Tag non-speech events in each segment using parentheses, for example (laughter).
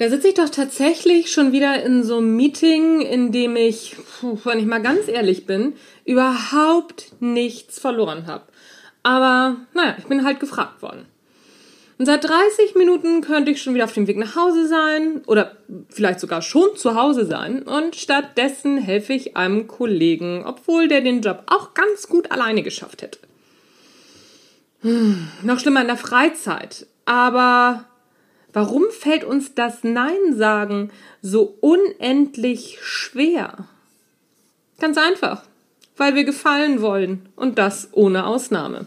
Da sitze ich doch tatsächlich schon wieder in so einem Meeting, in dem ich, wenn ich mal ganz ehrlich bin, überhaupt nichts verloren habe. Aber naja, ich bin halt gefragt worden. Und seit 30 Minuten könnte ich schon wieder auf dem Weg nach Hause sein oder vielleicht sogar schon zu Hause sein. Und stattdessen helfe ich einem Kollegen, obwohl der den Job auch ganz gut alleine geschafft hätte. Hm, noch schlimmer in der Freizeit. Aber Warum fällt uns das Nein sagen so unendlich schwer? Ganz einfach, weil wir gefallen wollen und das ohne Ausnahme.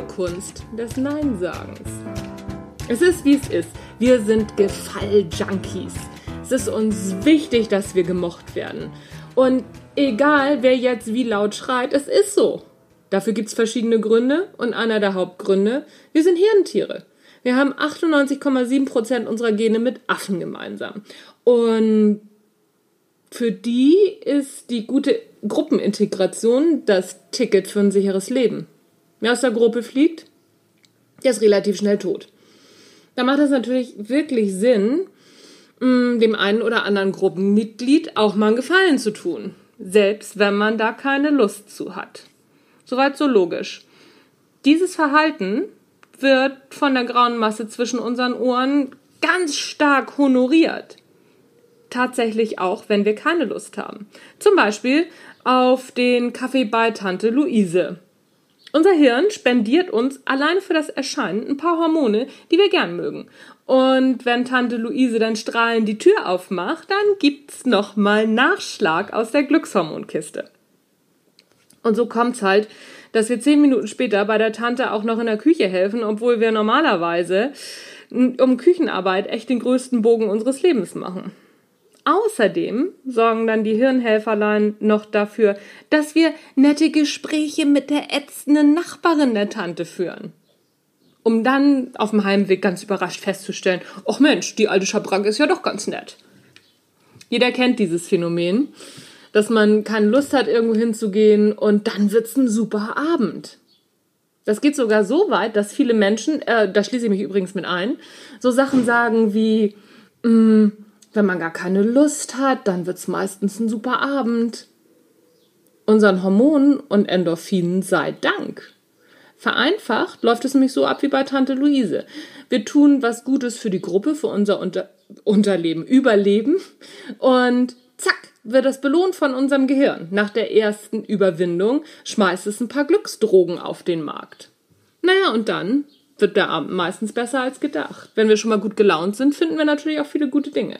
Kunst des Neinsagens. Es ist, wie es ist. Wir sind Gefall-Junkies. Es ist uns wichtig, dass wir gemocht werden. Und egal, wer jetzt wie laut schreit, es ist so. Dafür gibt es verschiedene Gründe und einer der Hauptgründe, wir sind Hirntiere. Wir haben 98,7% unserer Gene mit Affen gemeinsam. Und für die ist die gute Gruppenintegration das Ticket für ein sicheres Leben. Wer aus der Gruppe fliegt, der ist relativ schnell tot. Da macht es natürlich wirklich Sinn, mm, dem einen oder anderen Gruppenmitglied auch mal einen Gefallen zu tun. Selbst wenn man da keine Lust zu hat. Soweit so logisch. Dieses Verhalten wird von der grauen Masse zwischen unseren Ohren ganz stark honoriert. Tatsächlich auch, wenn wir keine Lust haben. Zum Beispiel auf den Kaffee bei Tante Luise. Unser Hirn spendiert uns alleine für das Erscheinen ein paar Hormone, die wir gern mögen. Und wenn Tante Luise dann strahlend die Tür aufmacht, dann gibt's nochmal Nachschlag aus der Glückshormonkiste. Und so kommt's halt, dass wir zehn Minuten später bei der Tante auch noch in der Küche helfen, obwohl wir normalerweise um Küchenarbeit echt den größten Bogen unseres Lebens machen. Außerdem sorgen dann die Hirnhelferlein noch dafür, dass wir nette Gespräche mit der ätzenden Nachbarin der Tante führen. Um dann auf dem Heimweg ganz überrascht festzustellen, ach Mensch, die alte Schabrank ist ja doch ganz nett. Jeder kennt dieses Phänomen, dass man keine Lust hat, irgendwo hinzugehen und dann wird's ein super Abend. Das geht sogar so weit, dass viele Menschen, äh, da schließe ich mich übrigens mit ein, so Sachen sagen wie, mh, mm, wenn man gar keine Lust hat, dann wird es meistens ein super Abend. Unseren Hormonen und Endorphinen sei Dank. Vereinfacht läuft es nämlich so ab wie bei Tante Luise. Wir tun was Gutes für die Gruppe, für unser Unter Unterleben, Überleben und zack, wird das belohnt von unserem Gehirn. Nach der ersten Überwindung schmeißt es ein paar Glücksdrogen auf den Markt. Naja, und dann wird der Abend meistens besser als gedacht. Wenn wir schon mal gut gelaunt sind, finden wir natürlich auch viele gute Dinge.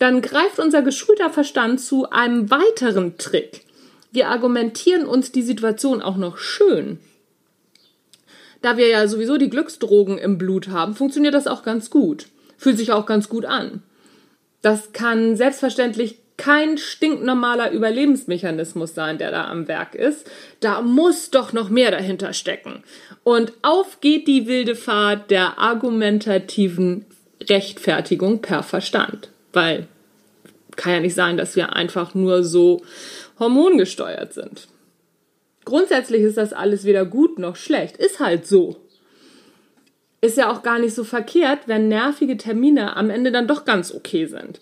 Dann greift unser geschulter Verstand zu einem weiteren Trick. Wir argumentieren uns die Situation auch noch schön. Da wir ja sowieso die Glücksdrogen im Blut haben, funktioniert das auch ganz gut. Fühlt sich auch ganz gut an. Das kann selbstverständlich kein stinknormaler Überlebensmechanismus sein, der da am Werk ist. Da muss doch noch mehr dahinter stecken. Und auf geht die wilde Fahrt der argumentativen Rechtfertigung per Verstand. Weil kann ja nicht sein, dass wir einfach nur so hormongesteuert sind. Grundsätzlich ist das alles weder gut noch schlecht. Ist halt so. Ist ja auch gar nicht so verkehrt, wenn nervige Termine am Ende dann doch ganz okay sind.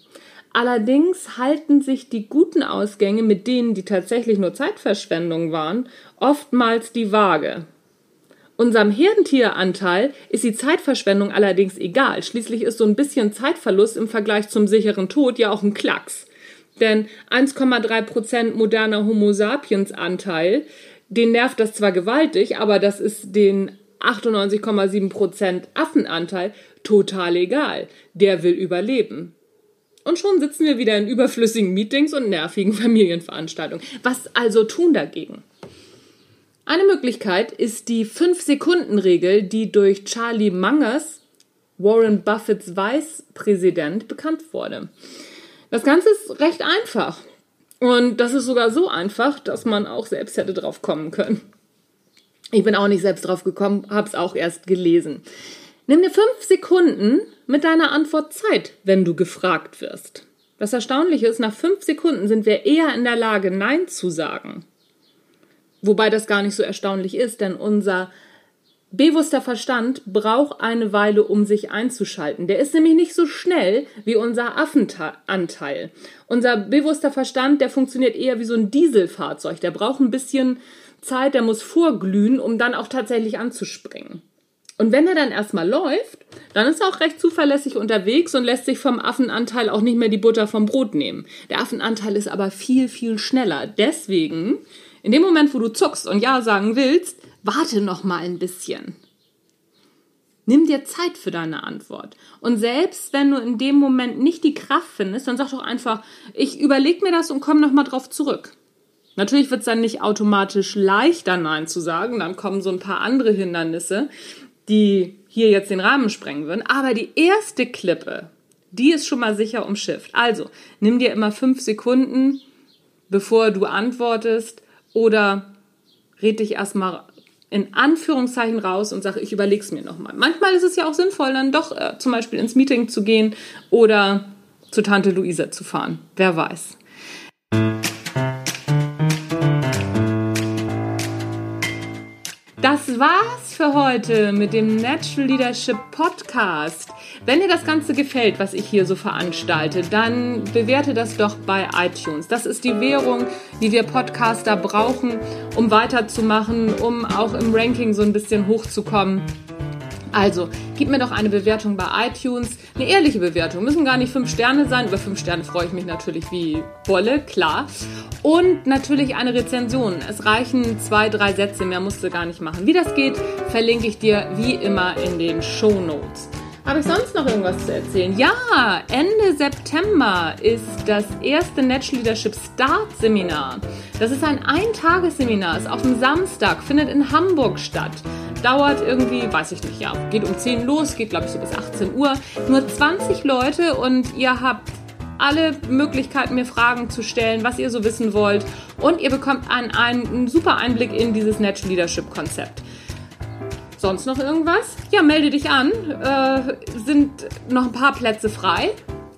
Allerdings halten sich die guten Ausgänge mit denen, die tatsächlich nur Zeitverschwendung waren, oftmals die Waage. Unserem Herdentieranteil ist die Zeitverschwendung allerdings egal. Schließlich ist so ein bisschen Zeitverlust im Vergleich zum sicheren Tod ja auch ein Klacks. Denn 1,3 Prozent moderner Homo sapiens Anteil, den nervt das zwar gewaltig, aber das ist den 98,7 Prozent Affenanteil total egal. Der will überleben. Und schon sitzen wir wieder in überflüssigen Meetings und nervigen (laughs) Familienveranstaltungen. Was also tun dagegen? Eine Möglichkeit ist die 5-Sekunden-Regel, die durch Charlie Mangers, Warren Buffetts Vicepräsident, bekannt wurde. Das Ganze ist recht einfach. Und das ist sogar so einfach, dass man auch selbst hätte drauf kommen können. Ich bin auch nicht selbst drauf gekommen, habe es auch erst gelesen. Nimm dir fünf Sekunden mit deiner Antwort Zeit, wenn du gefragt wirst. Das Erstaunliche ist, nach fünf Sekunden sind wir eher in der Lage, Nein zu sagen. Wobei das gar nicht so erstaunlich ist, denn unser bewusster Verstand braucht eine Weile, um sich einzuschalten. Der ist nämlich nicht so schnell wie unser Affenanteil. Unser bewusster Verstand, der funktioniert eher wie so ein Dieselfahrzeug. Der braucht ein bisschen Zeit, der muss vorglühen, um dann auch tatsächlich anzuspringen. Und wenn er dann erstmal läuft, dann ist er auch recht zuverlässig unterwegs und lässt sich vom Affenanteil auch nicht mehr die Butter vom Brot nehmen. Der Affenanteil ist aber viel, viel schneller. Deswegen, in dem Moment, wo du zuckst und Ja sagen willst, warte noch mal ein bisschen. Nimm dir Zeit für deine Antwort. Und selbst wenn du in dem Moment nicht die Kraft findest, dann sag doch einfach, ich überlege mir das und komme noch mal drauf zurück. Natürlich wird es dann nicht automatisch leichter, Nein zu sagen. Dann kommen so ein paar andere Hindernisse, die hier jetzt den Rahmen sprengen würden. Aber die erste Klippe, die ist schon mal sicher umschifft. Also, nimm dir immer fünf Sekunden, bevor du antwortest oder red dich erstmal in Anführungszeichen raus und sage, ich überlege es mir nochmal. Manchmal ist es ja auch sinnvoll, dann doch äh, zum Beispiel ins Meeting zu gehen oder zu Tante Luisa zu fahren. Wer weiß. Das war's für heute mit dem Natural Leadership Podcast. Wenn dir das Ganze gefällt, was ich hier so veranstalte, dann bewerte das doch bei iTunes. Das ist die Währung, die wir Podcaster brauchen, um weiterzumachen, um auch im Ranking so ein bisschen hochzukommen. Also, gib mir doch eine Bewertung bei iTunes. Eine ehrliche Bewertung. Müssen gar nicht fünf Sterne sein. Über fünf Sterne freue ich mich natürlich wie Wolle, klar. Und natürlich eine Rezension. Es reichen zwei, drei Sätze, mehr musst du gar nicht machen. Wie das geht, verlinke ich dir wie immer in den Show Notes. Habe ich sonst noch irgendwas zu erzählen? Ja, Ende September ist das erste Natural Leadership Start Seminar. Das ist ein Eintagesseminar, ist auf dem Samstag, findet in Hamburg statt. Dauert irgendwie, weiß ich nicht, ja, geht um 10 los, geht glaube ich so bis 18 Uhr. Nur 20 Leute und ihr habt alle Möglichkeiten, mir Fragen zu stellen, was ihr so wissen wollt. Und ihr bekommt einen, einen super Einblick in dieses Natural Leadership Konzept. Sonst noch irgendwas? Ja, melde dich an. Äh, sind noch ein paar Plätze frei.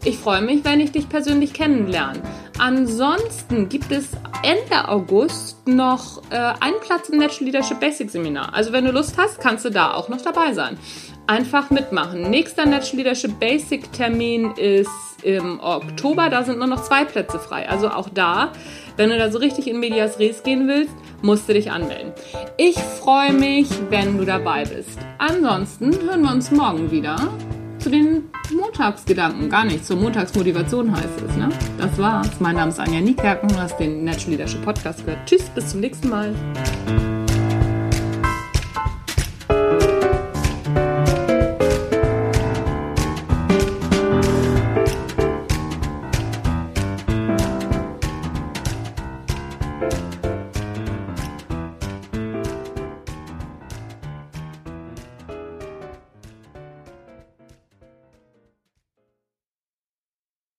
Ich freue mich, wenn ich dich persönlich kennenlerne. Ansonsten gibt es Ende August noch äh, einen Platz im Natural Leadership Basic Seminar. Also wenn du Lust hast, kannst du da auch noch dabei sein. Einfach mitmachen. Nächster Natural Leadership Basic Termin ist im Oktober. Da sind nur noch zwei Plätze frei. Also auch da, wenn du da so richtig in Medias Res gehen willst, musst du dich anmelden. Ich freue mich, wenn du dabei bist. Ansonsten hören wir uns morgen wieder zu den Montagsgedanken. Gar nicht, zur Montagsmotivation heißt es. Ne? Das war's. Mein Name ist Anja Niekerken. Du hast den Natural Leadership Podcast gehört. Tschüss, bis zum nächsten Mal.